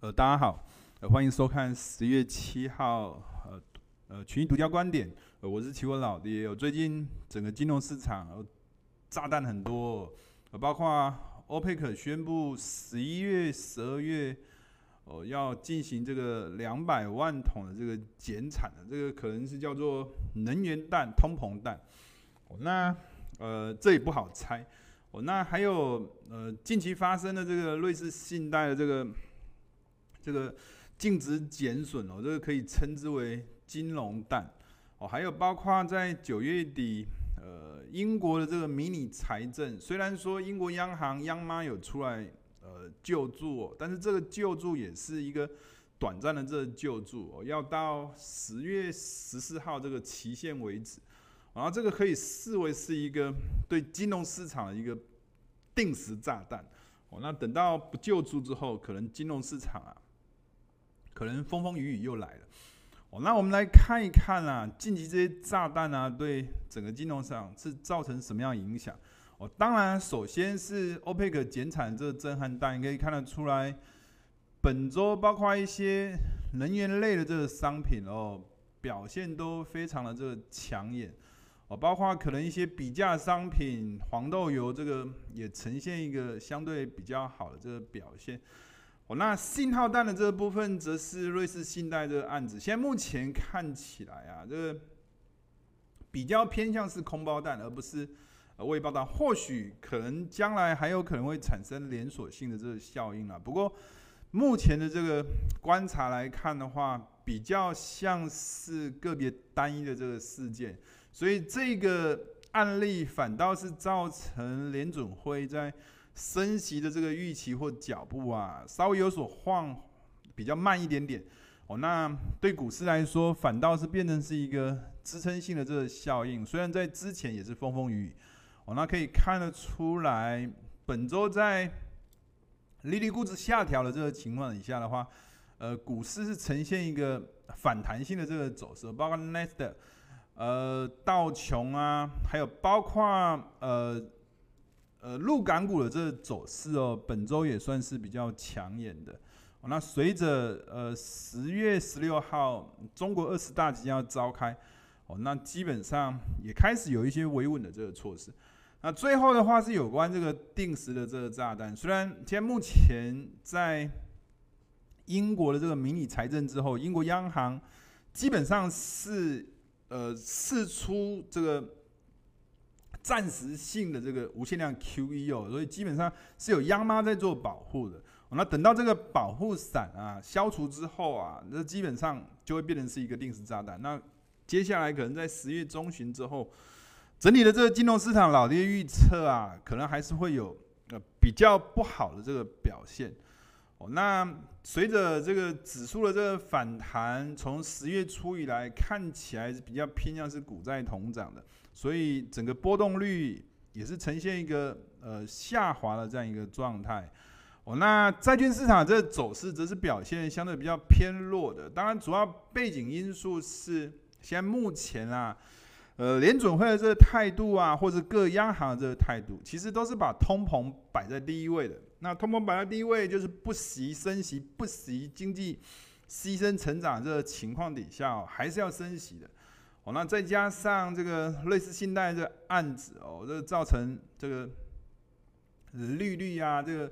呃，大家好，呃，欢迎收看十月七号，呃，呃，群益独家观点，呃，我是期货老爹。我最近整个金融市场，呃，炸弹很多，呃，包括欧佩克宣布十一月、十二月，哦，呃，要进行这个两百万桶的这个减产的，这个可能是叫做能源弹、通膨弹。那呃，这也不好猜。哦，那还有呃，近期发生的这个瑞士信贷的这个。这个净值减损哦，这个可以称之为金融弹哦。还有包括在九月底，呃，英国的这个迷你财政，虽然说英国央行央妈有出来呃救助，但是这个救助也是一个短暂的这个救助，要到十月十四号这个期限为止。然后这个可以视为是一个对金融市场的一个定时炸弹哦。那等到不救助之后，可能金融市场啊。可能风风雨雨又来了，哦，那我们来看一看啊，近期这些炸弹啊，对整个金融市场是造成什么样影响？哦，当然，首先是欧佩克减产这个震撼弹，你可以看得出来，本周包括一些能源类的这个商品哦，表现都非常的这个抢眼，哦，包括可能一些比价商品，黄豆油这个也呈现一个相对比较好的这个表现。哦，那信号弹的这个部分，则是瑞士信贷这个案子。现在目前看起来啊，这个比较偏向是空包弹，而不是呃未爆弹。或许可能将来还有可能会产生连锁性的这个效应啊。不过目前的这个观察来看的话，比较像是个别单一的这个事件，所以这个案例反倒是造成联准会在。升息的这个预期或脚步啊，稍微有所晃，比较慢一点点哦。那对股市来说，反倒是变成是一个支撑性的这个效应。虽然在之前也是风风雨雨哦，那可以看得出来，本周在利率估值下调的这个情况以下的话，呃，股市是呈现一个反弹性的这个走势，包括纳斯达克、呃道琼啊，还有包括呃。呃，陆港股的这个走势哦，本周也算是比较抢眼的。那随着呃十月十六号中国二十大即将要召开，哦，那基本上也开始有一些维稳的这个措施。那最后的话是有关这个定时的这个炸弹，虽然现在目前在英国的这个迷你财政之后，英国央行基本上是呃释出这个。暂时性的这个无限量 QE 哦，所以基本上是有央妈在做保护的。那等到这个保护伞啊消除之后啊，那基本上就会变成是一个定时炸弹。那接下来可能在十月中旬之后，整体的这个金融市场老爹预测啊，可能还是会有呃比较不好的这个表现。哦，那随着这个指数的这个反弹，从十月初以来看起来是比较偏向是股债同涨的。所以整个波动率也是呈现一个呃下滑的这样一个状态哦。那债券市场这个走势则是表现相对比较偏弱的。当然，主要背景因素是现在目前啊，呃联准会的这个态度啊，或者各央行的这个态度，其实都是把通膨摆在第一位的。那通膨摆在第一位，就是不惜升息，不惜经济牺牲成长这个情况底下，哦，还是要升息的。哦，那再加上这个类似信贷这案子哦，这造成这个利率啊，这个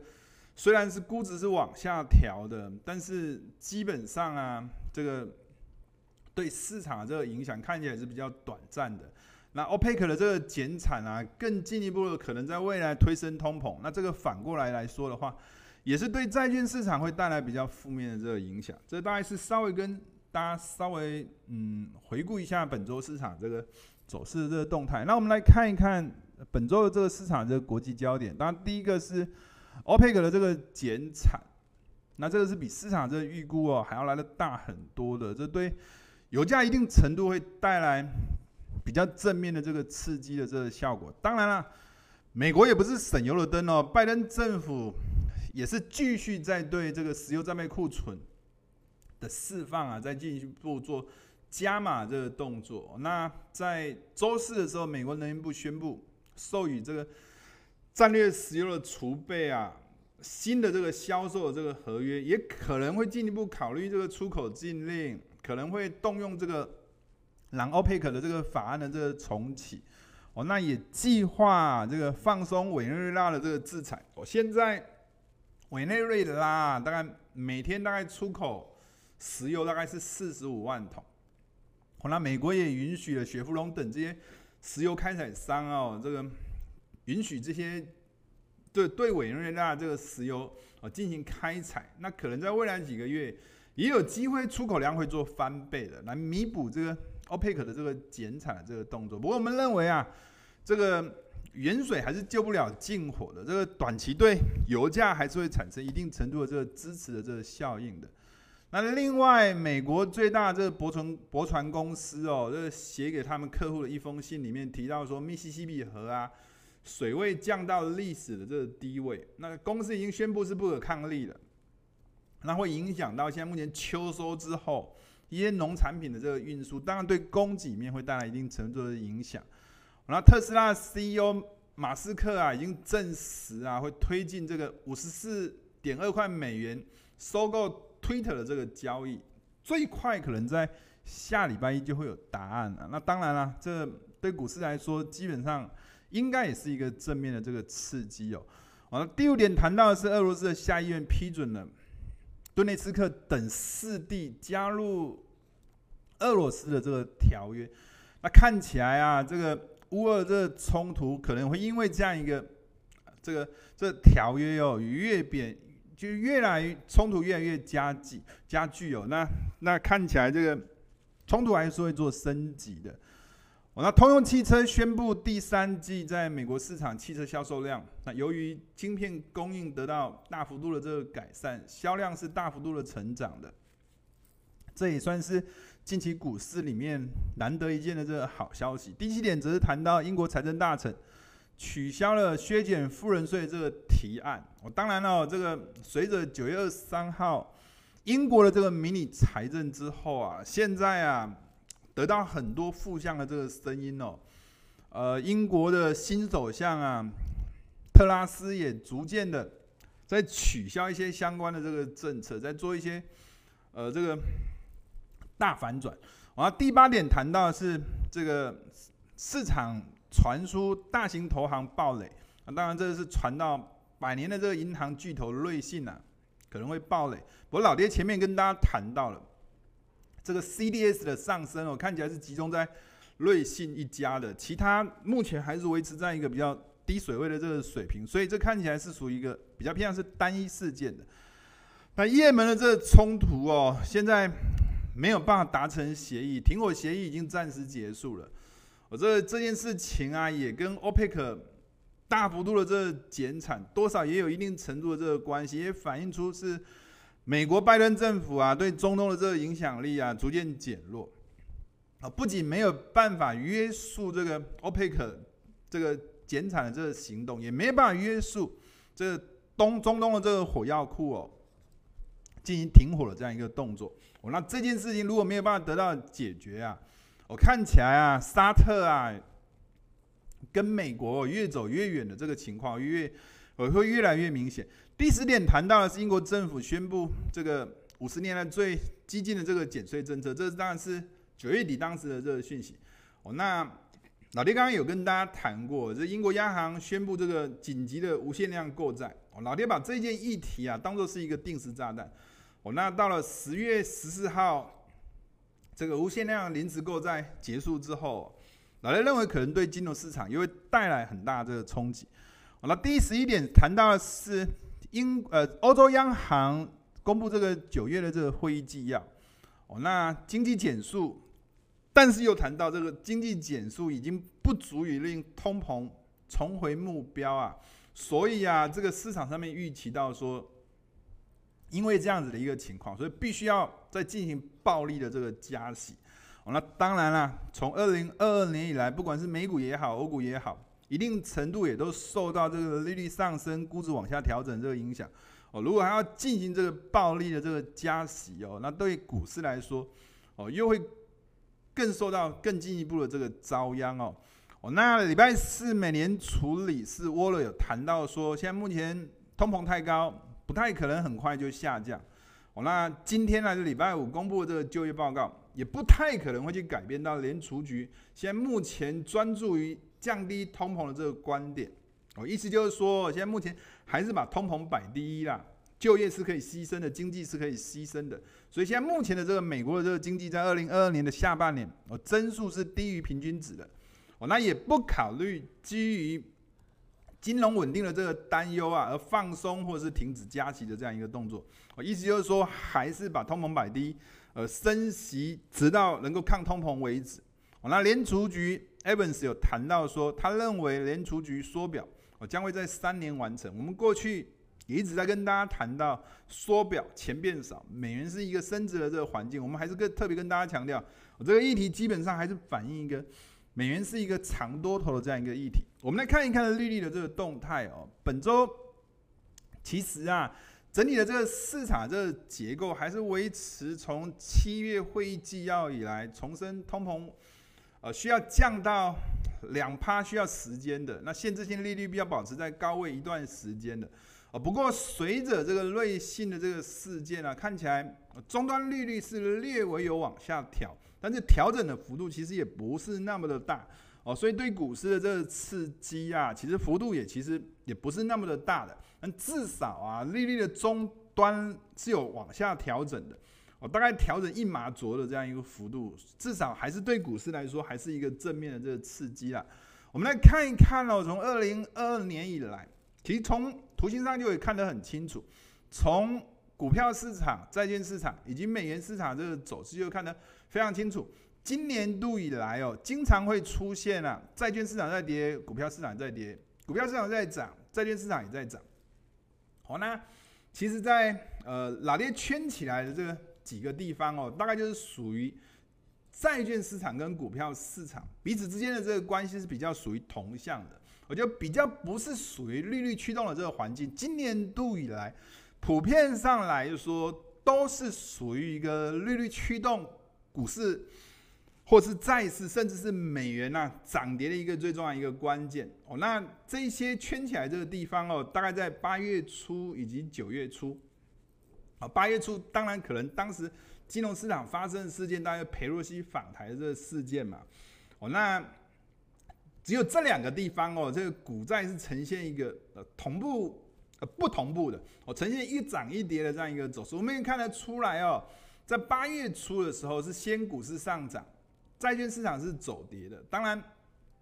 虽然是估值是往下调的，但是基本上啊，这个对市场这个影响看起来是比较短暂的。那欧佩克的这个减产啊，更进一步的可能在未来推升通膨。那这个反过来来说的话，也是对债券市场会带来比较负面的这个影响。这大概是稍微跟。大家稍微嗯回顾一下本周市场这个走势的这个动态，那我们来看一看本周的这个市场这个国际焦点。当然，第一个是欧佩克的这个减产，那这个是比市场这个预估哦还要来得大很多的，这对油价一定程度会带来比较正面的这个刺激的这个效果。当然了，美国也不是省油的灯哦，拜登政府也是继续在对这个石油战备库存。的释放啊，再进一步做加码这个动作。那在周四的时候，美国能源部宣布授予这个战略石油的储备啊，新的这个销售的这个合约，也可能会进一步考虑这个出口禁令，可能会动用这个朗欧佩克的这个法案的这个重启。哦，那也计划这个放松委内瑞拉的这个制裁。哦，现在委内瑞拉大概每天大概出口石油大概是四十五万桶。哦，那美国也允许了雪佛龙等这些石油开采商哦，这个允许这些对对委内瑞拉这个石油哦进行开采。那可能在未来几个月也有机会出口量会做翻倍的，来弥补这个。OPEC 的这个减产的这个动作，不过我们认为啊，这个远水还是救不了近火的，这个短期对油价还是会产生一定程度的这个支持的这个效应的。那另外，美国最大的这个驳船驳船公司哦，这写给他们客户的一封信里面提到说，密西西比河啊水位降到历史的这个低位，那公司已经宣布是不可抗力了，那会影响到现在目前秋收之后。一些农产品的这个运输，当然对供给面会带来一定程度的影响。然后特斯拉 CEO 马斯克啊，已经证实啊，会推进这个五十四点二块美元收购 Twitter 的这个交易，最快可能在下礼拜一就会有答案了。那当然了，这对股市来说，基本上应该也是一个正面的这个刺激哦。好了，第五点谈到的是俄罗斯的下议院批准了。顿内茨克等四地加入俄罗斯的这个条约，那看起来啊，这个乌俄这个冲突可能会因为这样一个这个这条约哦，越变就越来冲突越来越加剧加剧哦，那那看起来这个冲突还是会做升级的。那通用汽车宣布第三季在美国市场汽车销售量，那由于晶片供应得到大幅度的这个改善，销量是大幅度的成长的。这也算是近期股市里面难得一见的这个好消息。第七点则是谈到英国财政大臣取消了削减富人税这个提案。我当然了，这个随着九月二十三号英国的这个迷你财政之后啊，现在啊。得到很多负向的这个声音哦，呃，英国的新首相啊，特拉斯也逐渐的在取消一些相关的这个政策，在做一些呃这个大反转。然后第八点谈到的是这个市场传出大型投行暴雷，啊，当然这是传到百年的这个银行巨头瑞信啊可能会暴雷。不过老爹前面跟大家谈到了。这个 CDS 的上升哦，看起来是集中在瑞信一家的，其他目前还是维持在一个比较低水位的这个水平，所以这看起来是属于一个比较偏向是单一事件的。那也门的这个冲突哦，现在没有办法达成协议，停火协议已经暂时结束了。我这这件事情啊，也跟 OPEC 大幅度的这减产，多少也有一定程度的这个关系，也反映出是。美国拜登政府啊，对中东的这个影响力啊，逐渐减弱啊，不仅没有办法约束这个 OPEC 这个减产的这个行动，也没办法约束这个东中东的这个火药库哦，进行停火的这样一个动作。哦，那这件事情如果没有办法得到解决啊，我看起来啊，沙特啊，跟美国越走越远的这个情况，越我会越来越明显。第十点谈到的是英国政府宣布这个五十年来最激进的这个减税政策，这当然是九月底当时的这个讯息。哦，那老爹刚刚有跟大家谈过，这英国央行宣布这个紧急的无限量购债。哦，老爹把这件议题啊当做是一个定时炸弹。哦，那到了十月十四号，这个无限量临时购在结束之后，老雷认为可能对金融市场也会带来很大的这个冲击。那第十一点谈到的是。英呃，欧洲央行公布这个九月的这个会议纪要，哦，那经济减速，但是又谈到这个经济减速已经不足以令通膨重回目标啊，所以啊，这个市场上面预期到说，因为这样子的一个情况，所以必须要再进行暴力的这个加息。哦，那当然啦，从二零二二年以来，不管是美股也好，欧股也好。一定程度也都受到这个利率上升、估值往下调整这个影响哦。如果还要进行这个暴力的这个加息哦，那对股市来说哦，又会更受到更进一步的这个遭殃哦。哦，那礼拜四美联储理事沃勒有谈到说，现在目前通膨太高，不太可能很快就下降。哦，那今天呢，是礼拜五公布的这个就业报告，也不太可能会去改变到联储局现在目前专注于降低通膨的这个观点。哦，意思就是说，现在目前还是把通膨摆第一啦，就业是可以牺牲的，经济是可以牺牲的。所以现在目前的这个美国的这个经济，在二零二二年的下半年，哦，增速是低于平均值的。哦，那也不考虑基于金融稳定的这个担忧啊，而放松或是停止加息的这样一个动作。我意思就是说，还是把通膨摆低，呃，升息直到能够抗通膨为止。哦，那联储局 Evans 有谈到说，他认为联储局缩表，哦，将会在三年完成。我们过去也一直在跟大家谈到缩表，钱变少，美元是一个升值的这个环境。我们还是跟特别跟大家强调，我这个议题基本上还是反映一个美元是一个长多头的这样一个议题。我们来看一看利率的这个动态哦。本周其实啊。整体的这个市场这个结构还是维持从七月会议纪要以来重申通膨，呃，需要降到两趴需要时间的，那限制性利率必要保持在高位一段时间的，呃，不过随着这个瑞信的这个事件啊，看起来终端利率是略微有往下调，但是调整的幅度其实也不是那么的大。哦，所以对股市的这个刺激啊，其实幅度也其实也不是那么的大的，但至少啊，利率的终端是有往下调整的，哦，大概调整一码左右的这样一个幅度，至少还是对股市来说还是一个正面的这个刺激啦。我们来看一看哦，从二零二二年以来，其实从图形上就可以看得很清楚，从股票市场、债券市场以及美元市场这个走势就看得非常清楚。今年度以来哦，经常会出现啊，债券市场在跌，股票市场在跌，股票市场在涨，债券市场也在涨。好，那其实在，呃老爹圈起来的这个几个地方哦，大概就是属于债券市场跟股票市场彼此之间的这个关系是比较属于同向的，我觉得比较不是属于利率驱动的这个环境。今年度以来，普遍上来说都是属于一个利率驱动股市。或是债市，甚至是美元呐、涨跌的一个最重要一个关键哦。那这些圈起来这个地方哦，大概在八月初以及九月初。啊，八月初当然可能当时金融市场发生的事件，大概裴洛西访台的这个事件嘛。哦，那只有这两个地方哦，这个股债是呈现一个呃同步呃不同步的哦，呈现一涨一跌的这样一个走势。我们也看得出来哦，在八月初的时候是先股市上涨。债券市场是走跌的，当然，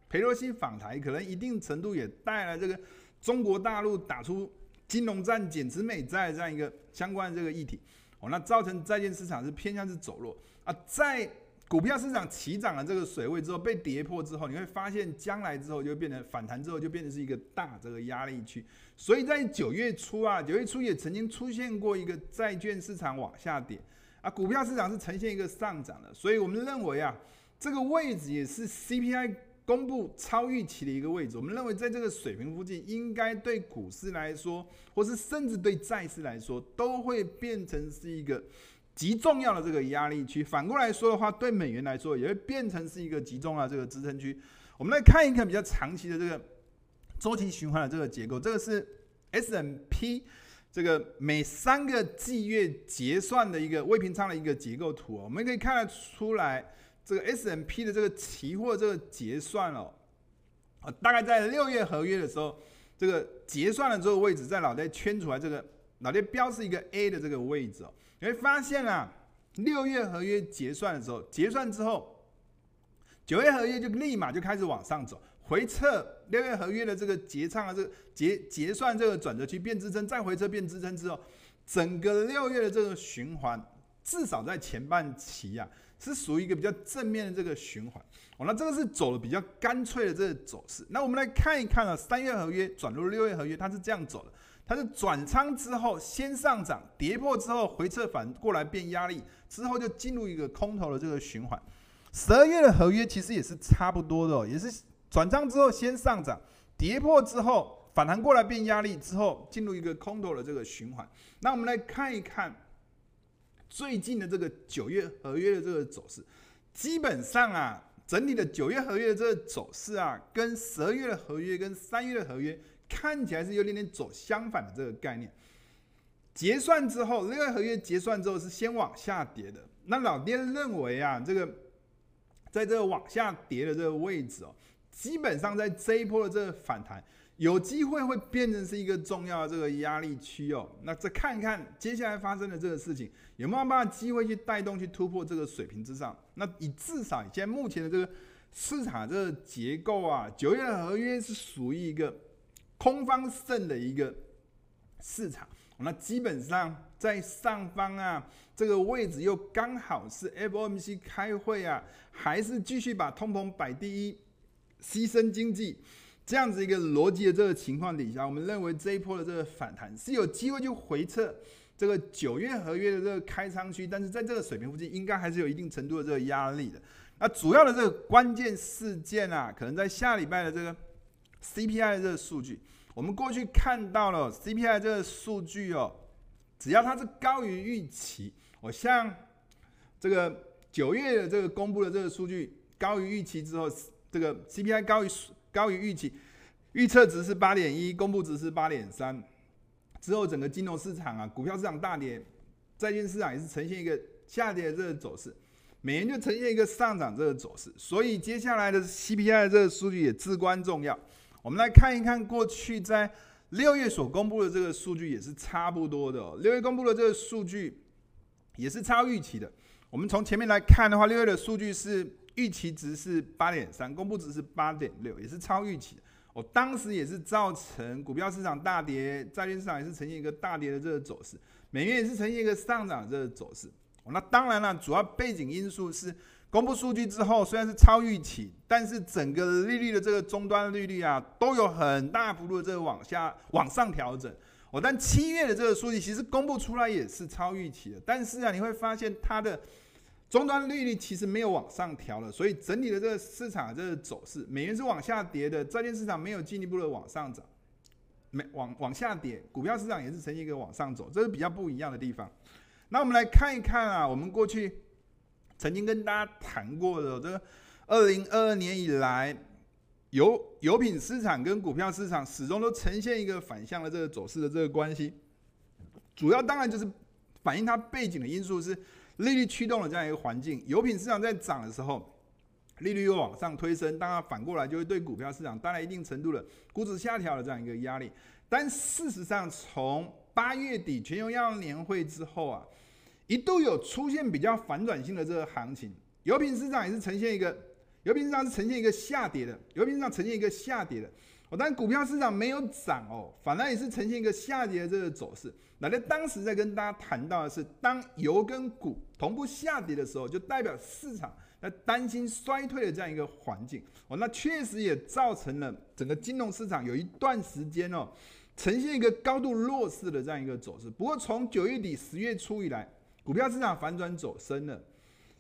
裴洛西访台可能一定程度也带来这个中国大陆打出金融战、减持美债这样一个相关的这个议题，哦，那造成债券市场是偏向是走弱啊，在股票市场起涨的这个水位之后被跌破之后，你会发现将来之后就变成反弹之后就变成是一个大这个压力区，所以在九月初啊，九月初也曾经出现过一个债券市场往下跌啊，股票市场是呈现一个上涨的，所以我们认为啊。这个位置也是 CPI 公布超预期的一个位置。我们认为，在这个水平附近，应该对股市来说，或是甚至对债市来说，都会变成是一个极重要的这个压力区。反过来说的话，对美元来说，也会变成是一个极重要的这个支撑区。我们来看一看比较长期的这个周期循环的这个结构。这个是 S&P 这个每三个季月结算的一个未平仓的一个结构图。我们可以看得出来。这个 S&P 的这个期货这个结算哦，大概在六月合约的时候，这个结算的这个位置在脑袋圈出来，这个老爹标示一个 A 的这个位置哦，你会发现啊，六月合约结算的时候，结算之后，九月合约就立马就开始往上走，回撤六月合约的这个结账啊，这结结算这个转折区变支撑，再回撤变支撑之后，整个六月的这个循环，至少在前半期啊。是属于一个比较正面的这个循环哦，那这个是走的比较干脆的这个走势。那我们来看一看啊，三月合约转入六月合约，它是这样走的，它是转仓之后先上涨，跌破之后回撤反过来变压力，之后就进入一个空头的这个循环。十二月的合约其实也是差不多的哦，也是转仓之后先上涨，跌破之后反弹过来变压力，之后进入一个空头的这个循环。那我们来看一看。最近的这个九月合约的这个走势，基本上啊，整体的九月合约的这个走势啊，跟十二月的合约跟三月的合约看起来是有点点走相反的这个概念。结算之后，六月合约结算之后是先往下跌的。那老爹认为啊，这个在这个往下跌的这个位置哦，基本上在这一波的这个反弹，有机会会变成是一个重要的这个压力区哦。那再看一看接下来发生的这个事情，有没有办法机会去带动去突破这个水平之上？那以至少现在目前的这个市场这个结构啊，九月合约是属于一个空方胜的一个市场。那基本上在上方啊，这个位置又刚好是 FOMC 开会啊，还是继续把通膨摆第一，牺牲经济这样子一个逻辑的这个情况底下，我们认为这一波的这个反弹是有机会就回撤这个九月合约的这个开仓区，但是在这个水平附近，应该还是有一定程度的这个压力的。那主要的这个关键事件啊，可能在下礼拜的这个 CPI 的这个数据。我们过去看到了 CPI 这个数据哦，只要它是高于预期，我像这个九月的这个公布的这个数据高于预期之后，这个 CPI 高于高于预期，预测值是八点一，公布值是八点三，之后整个金融市场啊，股票市场大跌，债券市场也是呈现一个下跌的这个走势，美元就呈现一个上涨这个走势，所以接下来的 CPI 这个数据也至关重要。我们来看一看过去在六月所公布的这个数据也是差不多的哦。六月公布的这个数据也是超预期的。我们从前面来看的话，六月的数据是预期值是八点三，公布值是八点六，也是超预期的。我当时也是造成股票市场大跌，债券市场也是呈现一个大跌的这个走势，美元也是呈现一个上涨的这个走势。那当然了，主要背景因素是。公布数据之后，虽然是超预期，但是整个利率的这个终端利率啊，都有很大幅度的这个往下往上调整。哦，但七月的这个数据其实公布出来也是超预期的，但是啊，你会发现它的终端利率其实没有往上调了，所以整体的这个市场这个走势，美元是往下跌的，债券市场没有进一步的往上涨，没往往下跌，股票市场也是呈现一个往上走，这是比较不一样的地方。那我们来看一看啊，我们过去。曾经跟大家谈过的这个，二零二二年以来，油油品市场跟股票市场始终都呈现一个反向的这个走势的这个关系。主要当然就是反映它背景的因素是利率驱动的这样一个环境。油品市场在涨的时候，利率又往上推升，当然反过来就会对股票市场带来一定程度的估值下调的这样一个压力。但事实上，从八月底全球央行年会之后啊。一度有出现比较反转性的这个行情，油品市场也是呈现一个，油品市场是呈现一个下跌的，油品市场呈现一个下跌的，哦，但股票市场没有涨哦，反而也是呈现一个下跌的这个走势。那在当时在跟大家谈到的是，当油跟股同步下跌的时候，就代表市场在担心衰退的这样一个环境哦，那确实也造成了整个金融市场有一段时间哦，呈现一个高度弱势的这样一个走势。不过从九月底十月初以来，股票市场反转走升了，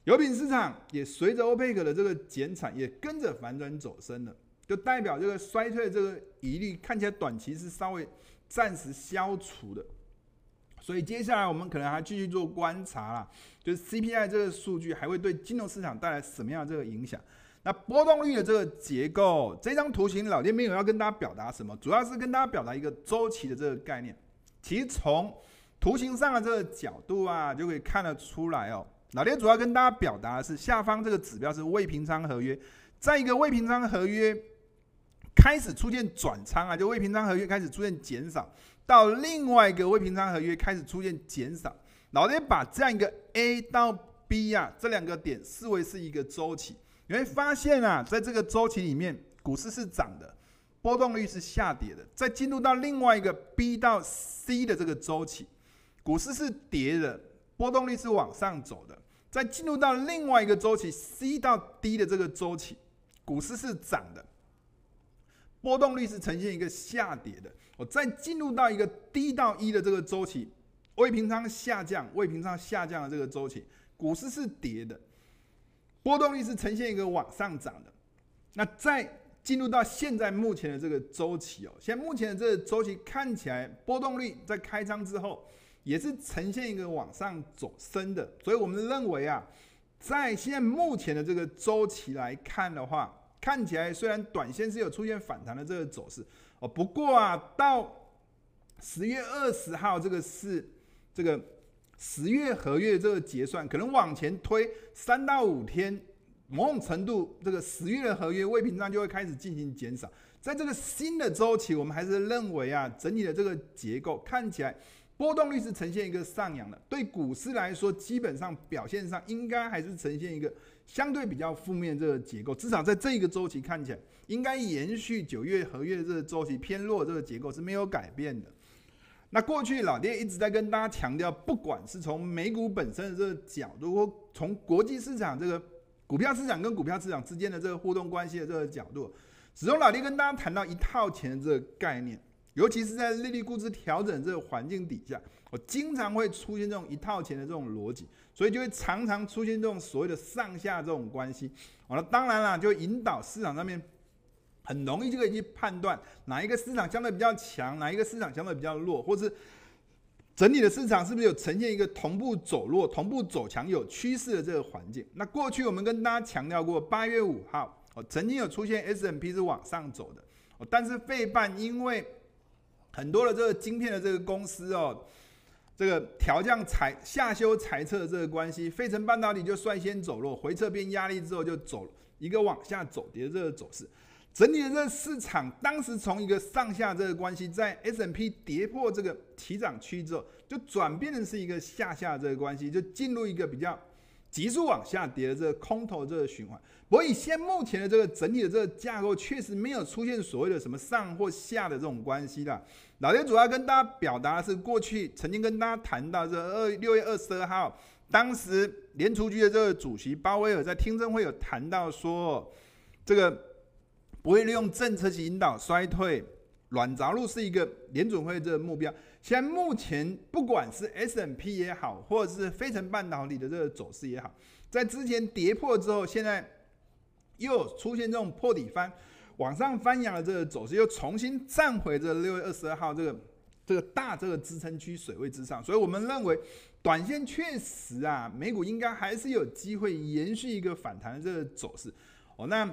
油品市场也随着欧佩克的这个减产，也跟着反转走升了，就代表这个衰退这个疑虑看起来短期是稍微暂时消除的。所以接下来我们可能还继续做观察啦，就是 CPI 这个数据还会对金融市场带来什么样的这个影响？那波动率的这个结构，这张图形老爹没有要跟大家表达什么，主要是跟大家表达一个周期的这个概念。其实从图形上的这个角度啊，就可以看得出来哦。老爹主要跟大家表达的是，下方这个指标是未平仓合约，在一个未平仓合约开始出现转仓啊，就未平仓合约开始出现减少，到另外一个未平仓合约开始出现减少。老爹把这样一个 A 到 B 啊这两个点视为是一个周期，你会发现啊，在这个周期里面，股市是涨的，波动率是下跌的。再进入到另外一个 B 到 C 的这个周期。股市是跌的，波动率是往上走的。再进入到另外一个周期 C 到 D 的这个周期，股市是涨的，波动率是呈现一个下跌的。我再进入到一个 D 到 E 的这个周期，未平仓下降，未平仓下降的这个周期，股市是跌的，波动率是呈现一个往上涨的。那再进入到现在目前的这个周期哦，现在目前的这个周期看起来波动率在开仓之后。也是呈现一个往上走升的，所以我们认为啊，在现在目前的这个周期来看的话，看起来虽然短线是有出现反弹的这个走势，哦。不过啊，到十月二十号，这个是这个十月合约这个结算，可能往前推三到五天，某种程度，这个十月的合约未平仓就会开始进行减少。在这个新的周期，我们还是认为啊，整体的这个结构看起来波动率是呈现一个上扬的。对股市来说，基本上表现上应该还是呈现一个相对比较负面的这个结构。至少在这一个周期看起来，应该延续九月合约的这个周期偏弱这个结构是没有改变的。那过去老爹一直在跟大家强调，不管是从美股本身的这个角度，或从国际市场这个股票市场跟股票市场之间的这个互动关系的这个角度。始终老爹跟大家谈到一套钱的这个概念，尤其是在利率估值调整这个环境底下，我经常会出现这种一套钱的这种逻辑，所以就会常常出现这种所谓的上下这种关系。好了，当然了，就引导市场上面很容易就可以去判断哪一个市场相对比较强，哪一个市场相对比较弱，或是整体的市场是不是有呈现一个同步走弱、同步走强、有趋势的这个环境。那过去我们跟大家强调过，八月五号。哦，曾经有出现 S&P 是往上走的，但是费半因为很多的这个晶片的这个公司哦，这个调降裁下修裁撤的这个关系，费城半导体就率先走弱，回撤变压力之后就走一个往下走跌的这个走势，整体的这个市场当时从一个上下这个关系，在 S&P 跌破这个起涨区之后，就转变的是一个下下这个关系，就进入一个比较。急速往下跌的这个空头这个循环，不过以现目前的这个整体的这个架构，确实没有出现所谓的什么上或下的这种关系的。老爹主要跟大家表达的是，过去曾经跟大家谈到这二六月二十二号，当时联储局的这个主席鲍威尔在听证会有谈到说，这个不会利用政策去引导衰退，软着陆是一个联准会这个目标。现在目前不管是 S&P 也好，或者是非成半导体的这个走势也好，在之前跌破之后，现在又出现这种破底翻、往上翻扬的这个走势，又重新站回这六月二十二号这个这个大这个支撑区水位之上。所以我们认为，短线确实啊，美股应该还是有机会延续一个反弹的这个走势。哦，那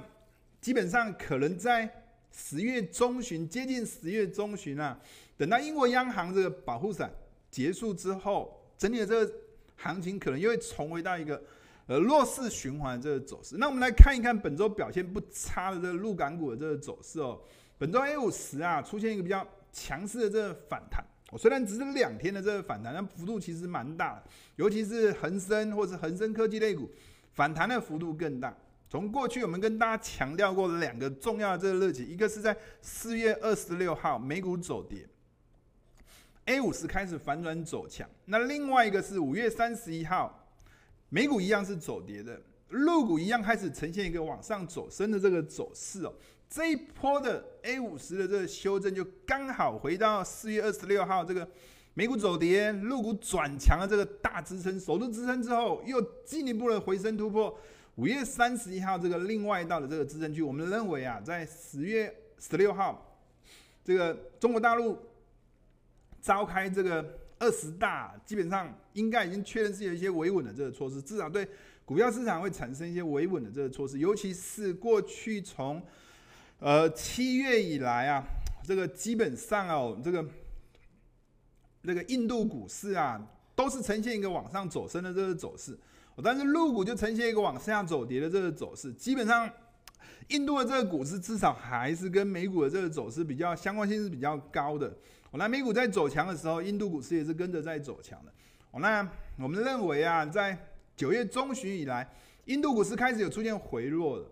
基本上可能在十月中旬，接近十月中旬啊。等到英国央行这个保护伞结束之后，整体的这个行情可能又会重回到一个呃弱势循环的这个走势。那我们来看一看本周表现不差的这个陆港股的这个走势哦。本周 A 五十啊出现一个比较强势的这个反弹，我，虽然只是两天的这个反弹，但幅度其实蛮大，尤其是恒生或是恒生科技类股反弹的幅度更大。从过去我们跟大家强调过两个重要的这个日期，一个是在四月二十六号美股走跌。A 五十开始反转走强，那另外一个是五月三十一号，美股一样是走跌的，陆股一样开始呈现一个往上走升的这个走势哦。这一波的 A 五十的这个修正就刚好回到四月二十六号这个美股走跌，陆股转强的这个大支撑，守住支撑之后又进一步的回升突破五月三十一号这个另外一道的这个支撑区。我们认为啊，在十月十六号，这个中国大陆。召开这个二十大，基本上应该已经确认是有一些维稳的这个措施，至少对股票市场会产生一些维稳的这个措施。尤其是过去从呃七月以来啊，这个基本上哦，这个这个印度股市啊，都是呈现一个往上走升的这个走势，但是陆股就呈现一个往下走跌的这个走势。基本上，印度的这个股市至少还是跟美股的这个走势比较相关性是比较高的。我，那美股在走强的时候，印度股市也是跟着在走强的。哦，那我们认为啊，在九月中旬以来，印度股市开始有出现回落了。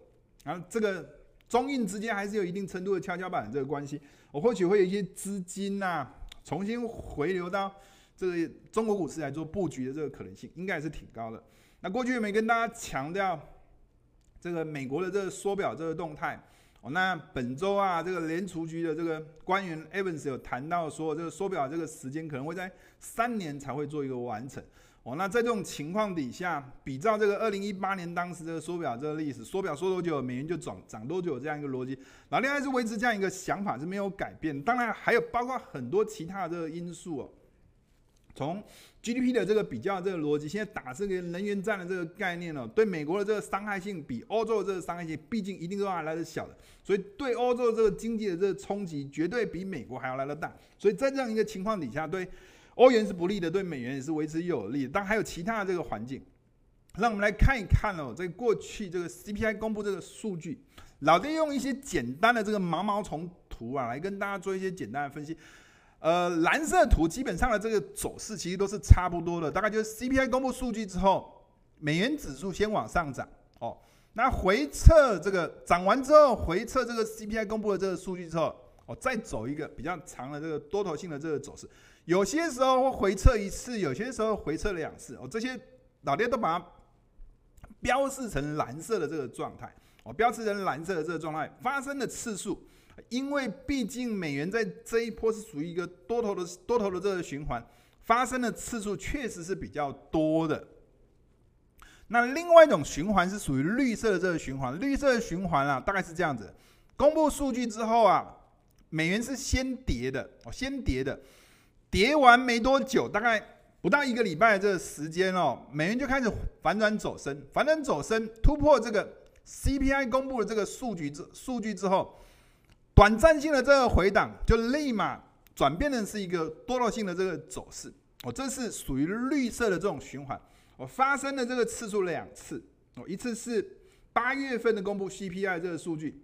然后这个中印之间还是有一定程度的跷跷板这个关系。我或许会有一些资金呐，重新回流到这个中国股市来做布局的这个可能性，应该也是挺高的。那过去有没有跟大家强调这个美国的这个缩表这个动态？哦，那本周啊，这个联储局的这个官员 Evans 有谈到说，这个缩表这个时间可能会在三年才会做一个完成。哦，那在这种情况底下，比照这个二零一八年当时这个缩表这个历史，缩表缩多久，美元就涨涨多久这样一个逻辑，那另外是维持这样一个想法是没有改变。当然还有包括很多其他的这个因素哦。从 GDP 的这个比较这个逻辑，现在打这个能源战的这个概念哦，对美国的这个伤害性比欧洲的这个伤害性，毕竟一定都还来得小的，所以对欧洲这个经济的这个冲击，绝对比美国还要来得大。所以在这样一个情况底下，对欧元是不利的，对美元也是维持有利的。当然还有其他的这个环境，让我们来看一看哦，在过去这个 CPI 公布这个数据，老爹用一些简单的这个毛毛虫图啊，来跟大家做一些简单的分析。呃，蓝色图基本上的这个走势其实都是差不多的，大概就是 CPI 公布数据之后，美元指数先往上涨。哦，那回测这个涨完之后，回测这个 CPI 公布的这个数据之后，哦，再走一个比较长的这个多头性的这个走势，有些时候会回测一次，有些时候回测两次。哦，这些老爹都把它标示成蓝色的这个状态。哦，标示成蓝色的这个状态发生的次数。因为毕竟美元在这一波是属于一个多头的多头的这个循环，发生的次数确实是比较多的。那另外一种循环是属于绿色的这个循环，绿色的循环啊，大概是这样子：公布数据之后啊，美元是先跌的哦，先跌的，跌完没多久，大概不到一个礼拜的这个时间哦，美元就开始反转走升，反转走升，突破这个 CPI 公布的这个数据之数据之后。短暂性的这个回档，就立马转变成是一个多头性的这个走势。哦，这是属于绿色的这种循环。我发生的这个次数两次。哦，一次是八月份的公布 CPI 这个数据，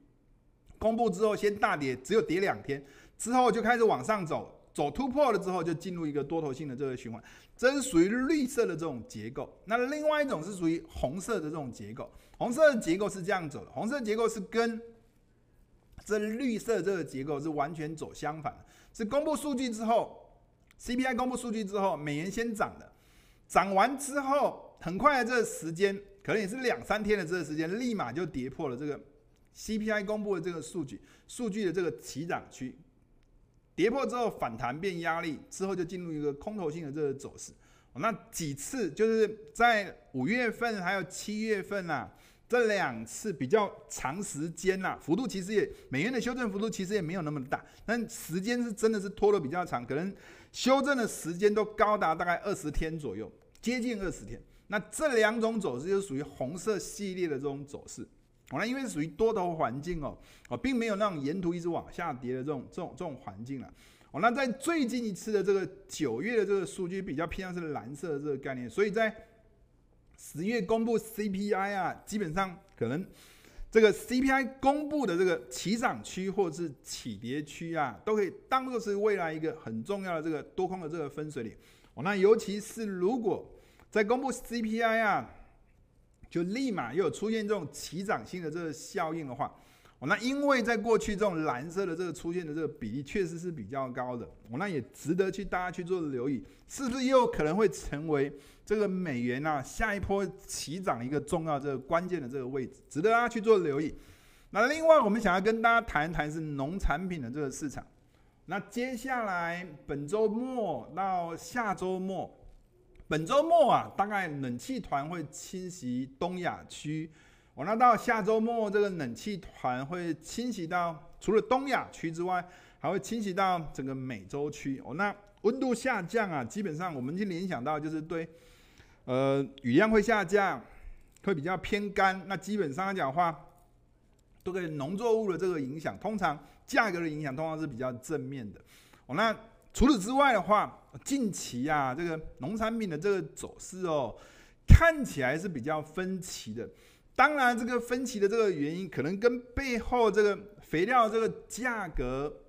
公布之后先大跌，只有跌两天，之后就开始往上走，走突破了之后就进入一个多头性的这个循环。这是属于绿色的这种结构。那另外一种是属于红色的这种结构。红色的结构是这样走的，红色结构是跟这绿色这个结构是完全走相反的，是公布数据之后，CPI 公布数据之后，美元先涨的，涨完之后，很快的这个时间，可能也是两三天的这个时间，立马就跌破了这个 CPI 公布的这个数据，数据的这个起涨区，跌破之后反弹变压力，之后就进入一个空头性的这个走势。那几次就是在五月份还有七月份啊。这两次比较长时间啦、幅度其实也美元的修正幅度其实也没有那么大，但时间是真的是拖得比较长，可能修正的时间都高达大概二十天左右，接近二十天。那这两种走势就属于红色系列的这种走势，哦，那因为属于多头环境哦，哦，并没有那种沿途一直往下跌的这种这种这种环境了，哦，那在最近一次的这个九月的这个数据比较偏向是蓝色的这个概念，所以在。十月公布 CPI 啊，基本上可能这个 CPI 公布的这个起涨区或者是起跌区啊，都可以当做是未来一个很重要的这个多空的这个分水岭。哦，那尤其是如果在公布 CPI 啊，就立马又出现这种起涨性的这个效应的话。那因为在过去这种蓝色的这个出现的这个比例确实是比较高的，我那也值得去大家去做留意，是不是又可能会成为这个美元啊下一波起涨一个重要这个关键的这个位置，值得大家去做留意。那另外我们想要跟大家谈一谈是农产品的这个市场。那接下来本周末到下周末，本周末啊大概冷气团会侵袭东亚区。我那到下周末，这个冷气团会侵袭到除了东亚区之外，还会侵袭到整个美洲区。哦，那温度下降啊，基本上我们就联想到就是对，呃，雨量会下降，会比较偏干。那基本上来讲的话，对农作物的这个影响，通常价格的影响通常是比较正面的。哦，那除此之外的话，近期啊，这个农产品的这个走势哦，看起来是比较分歧的。当然，这个分歧的这个原因，可能跟背后这个肥料这个价格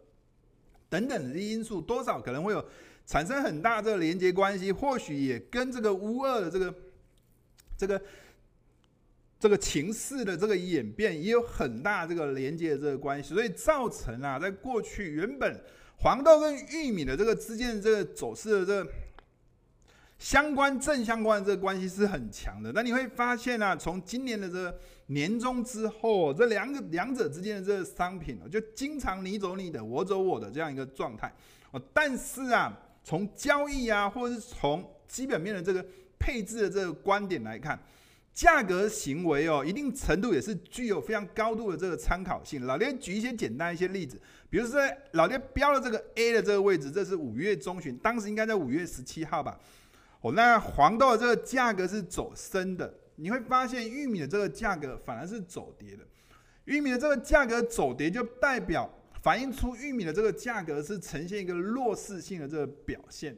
等等的因素，多少可能会有产生很大这个连接关系。或许也跟这个乌二的这个这个这个情势的这个演变，也有很大这个连接的这个关系。所以造成啊，在过去原本黄豆跟玉米的这个之间的这个走势的这个。相关正相关的这个关系是很强的，那你会发现啊，从今年的这个年终之后，这两个两者之间的这个商品就经常你走你的，我走我的这样一个状态。哦，但是啊，从交易啊，或者是从基本面的这个配置的这个观点来看，价格行为哦，一定程度也是具有非常高度的这个参考性。老爹举一些简单一些例子，比如说老爹标了这个 A 的这个位置，这是五月中旬，当时应该在五月十七号吧。那黄豆的这个价格是走升的，你会发现玉米的这个价格反而是走跌的。玉米的这个价格走跌，就代表反映出玉米的这个价格是呈现一个弱势性的这个表现。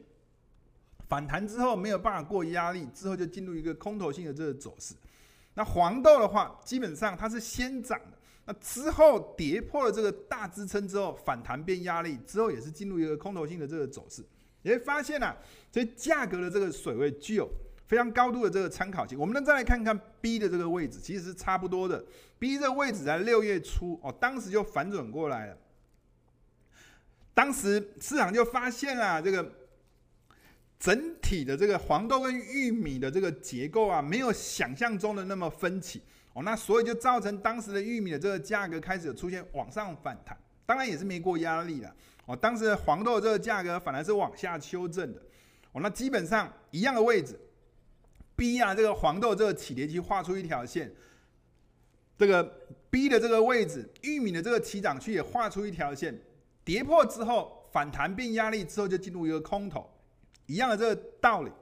反弹之后没有办法过压力，之后就进入一个空头性的这个走势。那黄豆的话，基本上它是先涨的，那之后跌破了这个大支撑之后，反弹变压力之后，也是进入一个空头性的这个走势。你会发现啊，这价格的这个水位具有非常高度的这个参考性。我们呢再来看看 B 的这个位置，其实是差不多的。B 这个位置在六月初哦，当时就反转过来了，当时市场就发现啊这个。整体的这个黄豆跟玉米的这个结构啊，没有想象中的那么分歧哦，那所以就造成当时的玉米的这个价格开始出现往上反弹，当然也是没过压力了哦。当时黄豆这个价格反而是往下修正的哦，那基本上一样的位置，B 啊这个黄豆这个起跌区画出一条线，这个 B 的这个位置，玉米的这个起涨区也画出一条线，跌破之后反弹变压力之后就进入一个空头。一样的这个道理，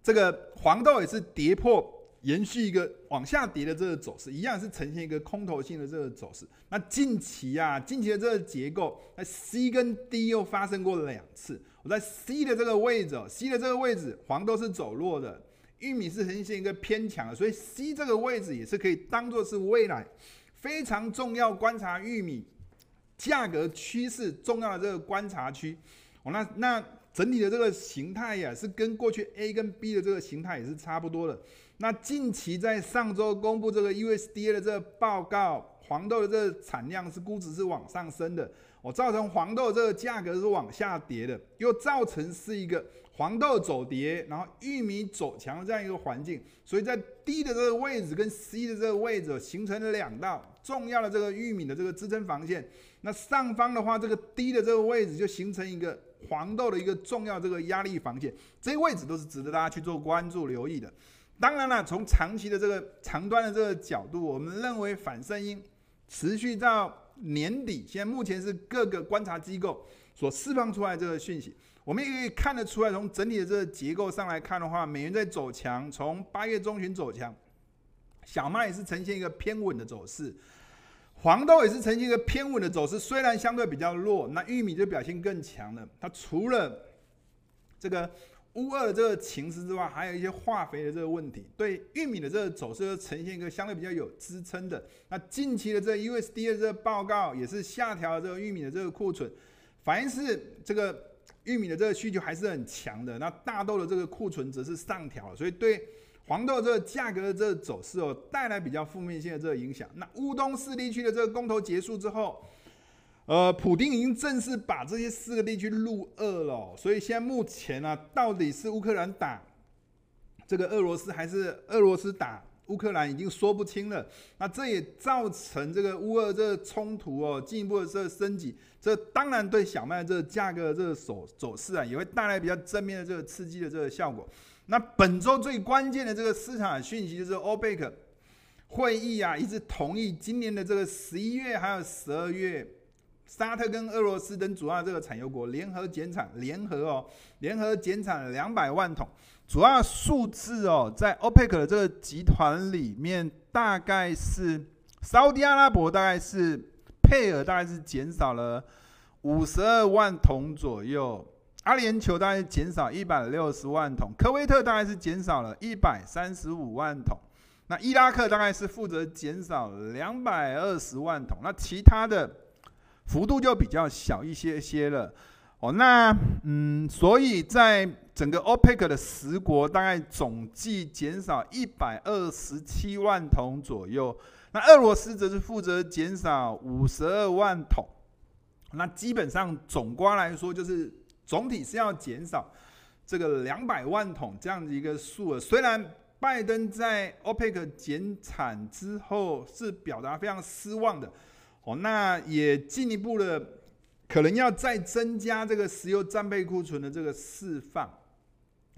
这个黄豆也是跌破，延续一个往下跌的这个走势，一样是呈现一个空头性的这个走势。那近期啊，近期的这个结构，那 C 跟 D 又发生过了两次。我在 C 的这个位置，C 的这个位置，黄豆是走弱的，玉米是呈现一个偏强的，所以 C 这个位置也是可以当做是未来非常重要观察玉米价格趋势重要的这个观察区。哦，那那。整体的这个形态呀，是跟过去 A 跟 B 的这个形态也是差不多的。那近期在上周公布这个 USDA 的这个报告，黄豆的这个产量是估值是往上升的，我造成黄豆这个价格是往下跌的，又造成是一个黄豆走跌，然后玉米走强的这样一个环境。所以在低的这个位置跟 C 的这个位置形成了两道重要的这个玉米的这个支撑防线。那上方的话，这个低的这个位置就形成一个。黄豆的一个重要这个压力防线，这些位置都是值得大家去做关注留意的。当然了，从长期的这个长端的这个角度，我们认为反声音持续到年底，现在目前是各个观察机构所释放出来这个讯息，我们也可以看得出来，从整体的这个结构上来看的话，美元在走强，从八月中旬走强，小麦也是呈现一个偏稳的走势。黄豆也是呈现一个偏稳的走势，虽然相对比较弱，那玉米就表现更强了。它除了这个乌二的这个情势之外，还有一些化肥的这个问题，对玉米的这个走势呈现一个相对比较有支撑的。那近期的这 USD 的这个报告也是下调了这个玉米的这个库存，反映是这个玉米的这个需求还是很强的。那大豆的这个库存则是上调了，所以对。黄豆这个价格的这个走势哦，带来比较负面性的这个影响。那乌东四地区的这个公投结束之后，呃，普丁已经正式把这些四个地区入俄了。所以现在目前呢、啊，到底是乌克兰打这个俄罗斯，还是俄罗斯打乌克兰，已经说不清了。那这也造成这个乌俄这个冲突哦，进一步的这个升级。这当然对小麦这个价格这个走走势啊，也会带来比较正面的这个刺激的这个效果。那本周最关键的这个市场讯息就是欧佩克会议啊，一致同意今年的这个十一月还有十二月，沙特跟俄罗斯等主要这个产油国联合减产，联合哦，联合减产两百万桶，主要数字哦，在欧佩克的这个集团里面，大概是沙乌地阿拉伯大概是配额大概是减少了五十二万桶左右。阿联酋大概是减少一百六十万桶，科威特大概是减少了一百三十五万桶，那伊拉克大概是负责减少两百二十万桶，那其他的幅度就比较小一些些了。哦，那嗯，所以在整个 OPEC 的十国，大概总计减少一百二十七万桶左右，那俄罗斯则是负责减少五十二万桶，那基本上总观来说就是。总体是要减少这个两百万桶这样的一个数额。虽然拜登在 OPEC 减产之后是表达非常失望的，哦，那也进一步的可能要再增加这个石油战备库存的这个释放。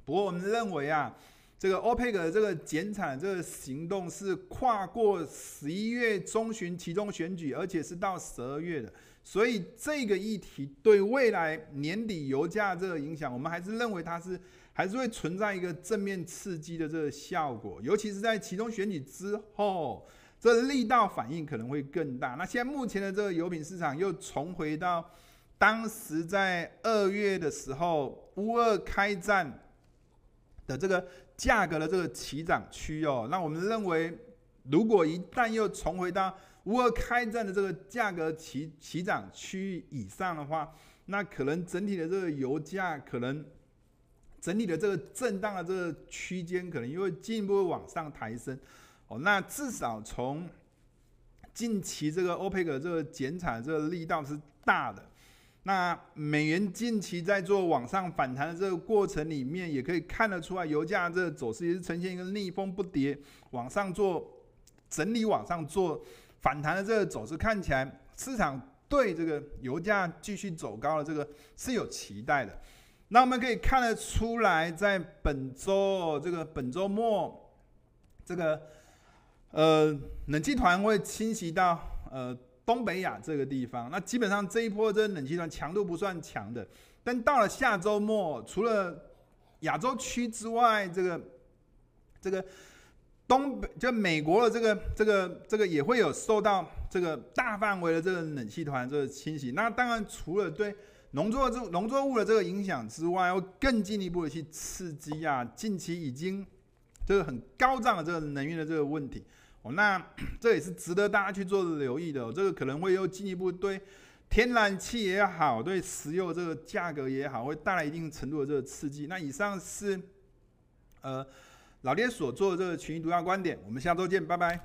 不过我们认为啊，这个 OPEC 的这个减产这个行动是跨过十一月中旬期中选举，而且是到十二月的，所以这个议题对未来年底油价这个影响，我们还是认为它是还是会存在一个正面刺激的这个效果，尤其是在期中选举之后，这力道反应可能会更大。那现在目前的这个油品市场又重回到当时在二月的时候乌二开战的这个。价格的这个起涨区哦，那我们认为，如果一旦又重回到乌二开战的这个价格起起涨区域以上的话，那可能整体的这个油价可能整体的这个震荡的这个区间可能又会进一步往上抬升哦。那至少从近期这个 OPEC 这个减产这个力道是大的。那美元近期在做往上反弹的这个过程里面，也可以看得出来，油价这个走势也是呈现一个逆风不跌，往上做整理，往上做反弹的这个走势，看起来市场对这个油价继续走高的这个是有期待的。那我们可以看得出来，在本周这个本周末，这个呃冷气团会侵袭到呃。东北亚这个地方，那基本上这一波这冷气团强度不算强的，但到了下周末，除了亚洲区之外，这个这个东北就美国的这个这个这个也会有受到这个大范围的这个冷气团这个侵袭。那当然除了对农作物农作物的这个影响之外，要更进一步的去刺激啊，近期已经这个很高涨的这个能源的这个问题。哦那 这也是值得大家去做留意的，这个可能会又进一步对天然气也好，对石油这个价格也好，会带来一定程度的这个刺激。那以上是呃老爹所做的这个群益独家观点，我们下周见，拜拜。